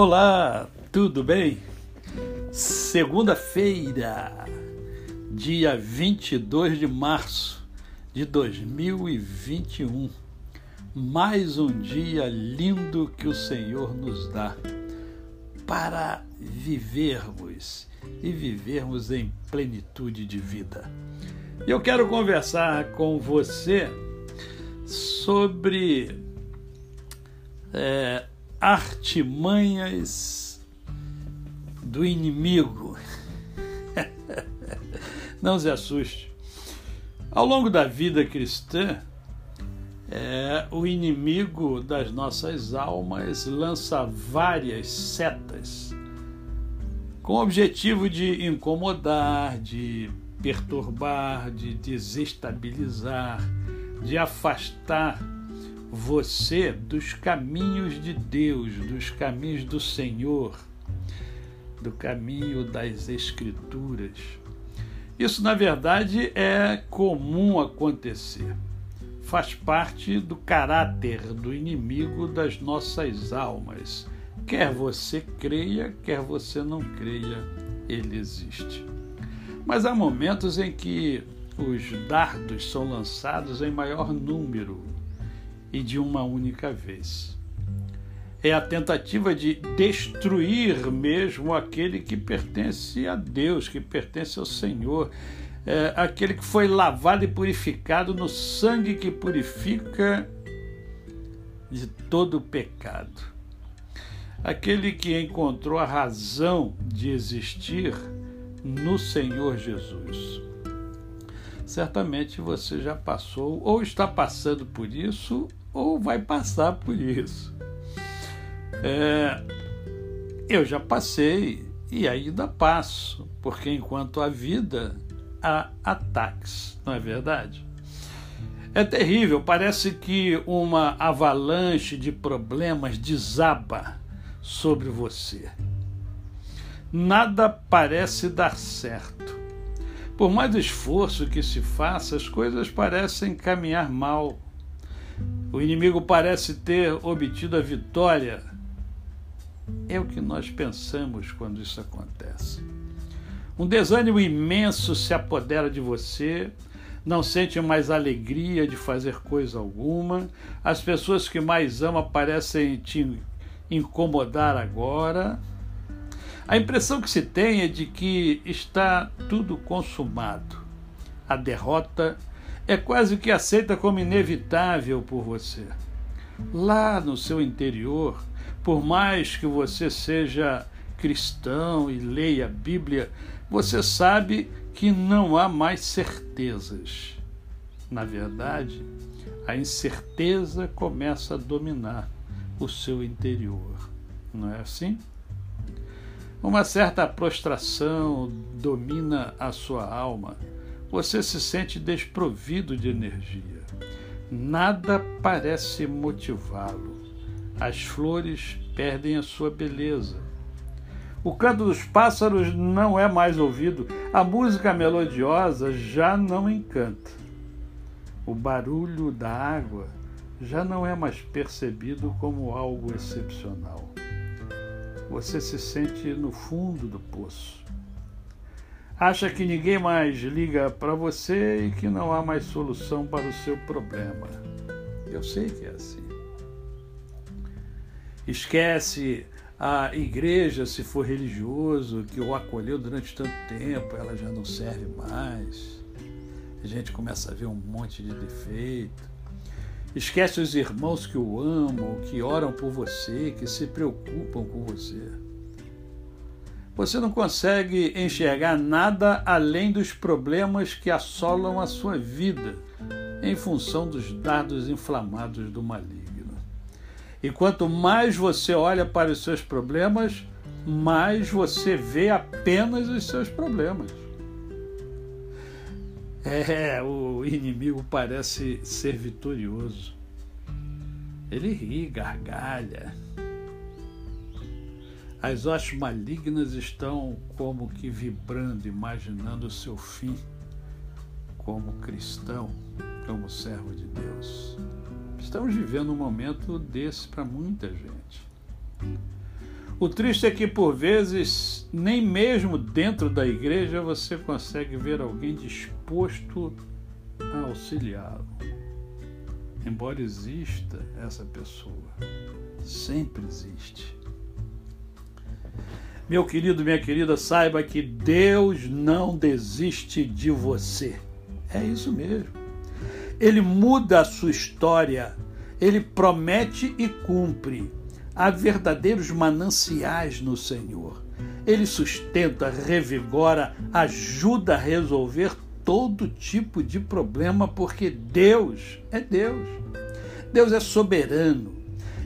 Olá, tudo bem? Segunda-feira, dia 22 de março de 2021. Mais um dia lindo que o Senhor nos dá para vivermos e vivermos em plenitude de vida. Eu quero conversar com você sobre é, artimanhas do inimigo. Não se assuste. Ao longo da vida cristã, é, o inimigo das nossas almas lança várias setas com o objetivo de incomodar, de perturbar, de desestabilizar, de afastar você dos caminhos de Deus, dos caminhos do Senhor, do caminho das Escrituras. Isso, na verdade, é comum acontecer. Faz parte do caráter do inimigo das nossas almas. Quer você creia, quer você não creia, ele existe. Mas há momentos em que os dardos são lançados em maior número e de uma única vez. É a tentativa de destruir mesmo aquele que pertence a Deus, que pertence ao Senhor, é aquele que foi lavado e purificado no sangue que purifica de todo pecado. Aquele que encontrou a razão de existir no Senhor Jesus. Certamente você já passou ou está passando por isso ou vai passar por isso. É, eu já passei e ainda passo, porque enquanto há vida, há ataques, não é verdade? É terrível, parece que uma avalanche de problemas desaba sobre você. Nada parece dar certo. Por mais esforço que se faça, as coisas parecem caminhar mal. O inimigo parece ter obtido a vitória. É o que nós pensamos quando isso acontece. Um desânimo imenso se apodera de você, não sente mais alegria de fazer coisa alguma, as pessoas que mais ama parecem te incomodar agora. A impressão que se tem é de que está tudo consumado. A derrota é quase que aceita como inevitável por você. Lá no seu interior, por mais que você seja cristão e leia a Bíblia, você sabe que não há mais certezas. Na verdade, a incerteza começa a dominar o seu interior. Não é assim? Uma certa prostração domina a sua alma você se sente desprovido de energia. Nada parece motivá-lo. As flores perdem a sua beleza. O canto dos pássaros não é mais ouvido. A música melodiosa já não encanta. O barulho da água já não é mais percebido como algo excepcional. Você se sente no fundo do poço acha que ninguém mais liga para você e que não há mais solução para o seu problema. Eu sei que é assim. Esquece a igreja, se for religioso, que o acolheu durante tanto tempo, ela já não serve mais. A gente começa a ver um monte de defeito. Esquece os irmãos que o amam, que oram por você, que se preocupam com você você não consegue enxergar nada além dos problemas que assolam a sua vida, em função dos dados inflamados do maligno. E quanto mais você olha para os seus problemas, mais você vê apenas os seus problemas. É, o inimigo parece ser vitorioso. Ele ri, gargalha as hostes malignas estão como que vibrando, imaginando o seu fim como cristão, como servo de Deus. Estamos vivendo um momento desse para muita gente. O triste é que por vezes, nem mesmo dentro da igreja você consegue ver alguém disposto a auxiliá-lo. Embora exista essa pessoa, sempre existe. Meu querido, minha querida, saiba que Deus não desiste de você. É isso mesmo. Ele muda a sua história, ele promete e cumpre. Há verdadeiros mananciais no Senhor. Ele sustenta, revigora, ajuda a resolver todo tipo de problema, porque Deus é Deus. Deus é soberano.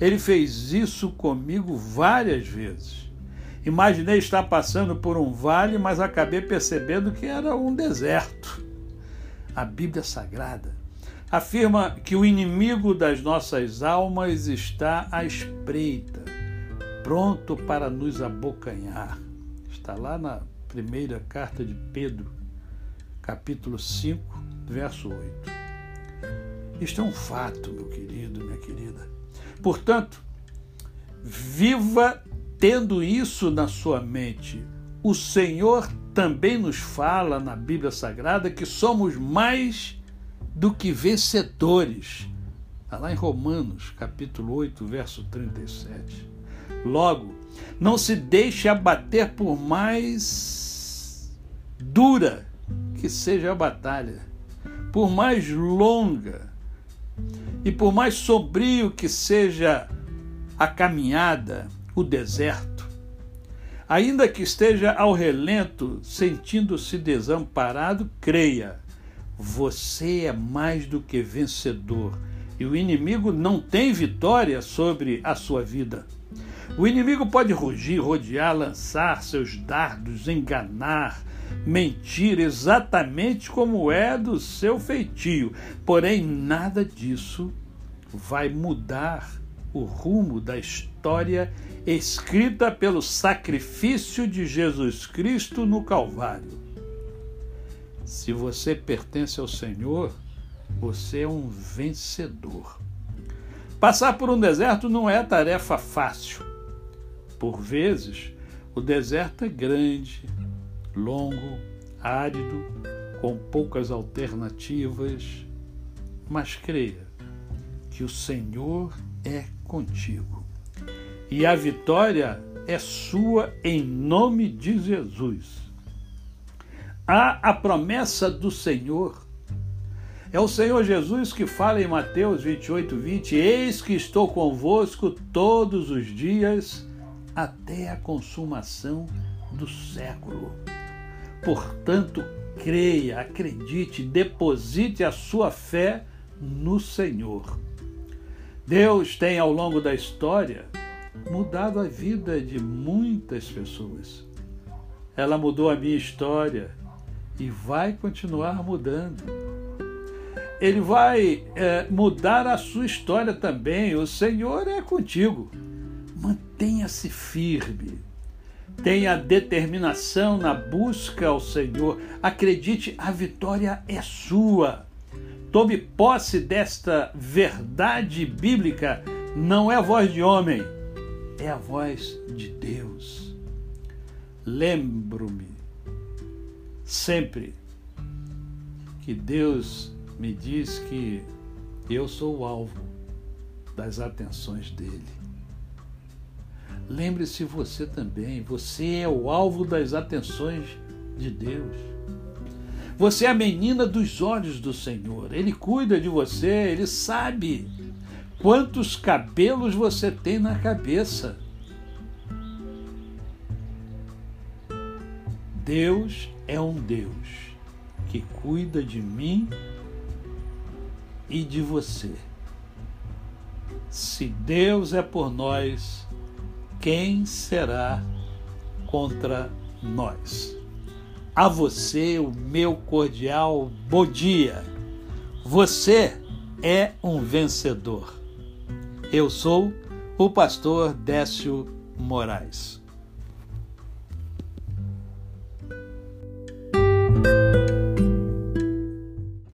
Ele fez isso comigo várias vezes. Imaginei estar passando por um vale, mas acabei percebendo que era um deserto. A Bíblia Sagrada afirma que o inimigo das nossas almas está à espreita, pronto para nos abocanhar. Está lá na primeira carta de Pedro, capítulo 5, verso 8. Isto é um fato, meu querido, minha querida. Portanto, viva tendo isso na sua mente. O Senhor também nos fala na Bíblia Sagrada que somos mais do que vencedores. Está lá em Romanos, capítulo 8, verso 37. Logo, não se deixe abater por mais dura que seja a batalha, por mais longa e por mais sombrio que seja a caminhada, o deserto. Ainda que esteja ao relento, sentindo-se desamparado, creia você é mais do que vencedor e o inimigo não tem vitória sobre a sua vida. O inimigo pode rugir, rodear, lançar seus dardos, enganar, mentir exatamente como é do seu feitio. Porém, nada disso vai mudar o rumo da história escrita pelo sacrifício de Jesus Cristo no Calvário. Se você pertence ao Senhor, você é um vencedor. Passar por um deserto não é tarefa fácil. Por vezes, o deserto é grande, longo, árido, com poucas alternativas, mas creia que o Senhor é contigo. E a vitória é sua em nome de Jesus há a promessa do Senhor. É o Senhor Jesus que fala em Mateus 28, 20: Eis que estou convosco todos os dias até a consumação do século. Portanto, creia, acredite, deposite a sua fé no Senhor. Deus tem, ao longo da história, mudado a vida de muitas pessoas. Ela mudou a minha história, e vai continuar mudando. Ele vai é, mudar a sua história também. O Senhor é contigo. Mantenha-se firme. Tenha determinação na busca ao Senhor. Acredite, a vitória é sua. Tome posse desta verdade bíblica. Não é a voz de homem, é a voz de Deus. Lembro-me sempre que Deus me diz que eu sou o alvo das atenções dele. Lembre-se você também, você é o alvo das atenções de Deus. Você é a menina dos olhos do Senhor. Ele cuida de você, ele sabe quantos cabelos você tem na cabeça. Deus é um Deus que cuida de mim e de você. Se Deus é por nós, quem será contra nós? A você, o meu cordial bom dia. Você é um vencedor. Eu sou o pastor Décio Moraes.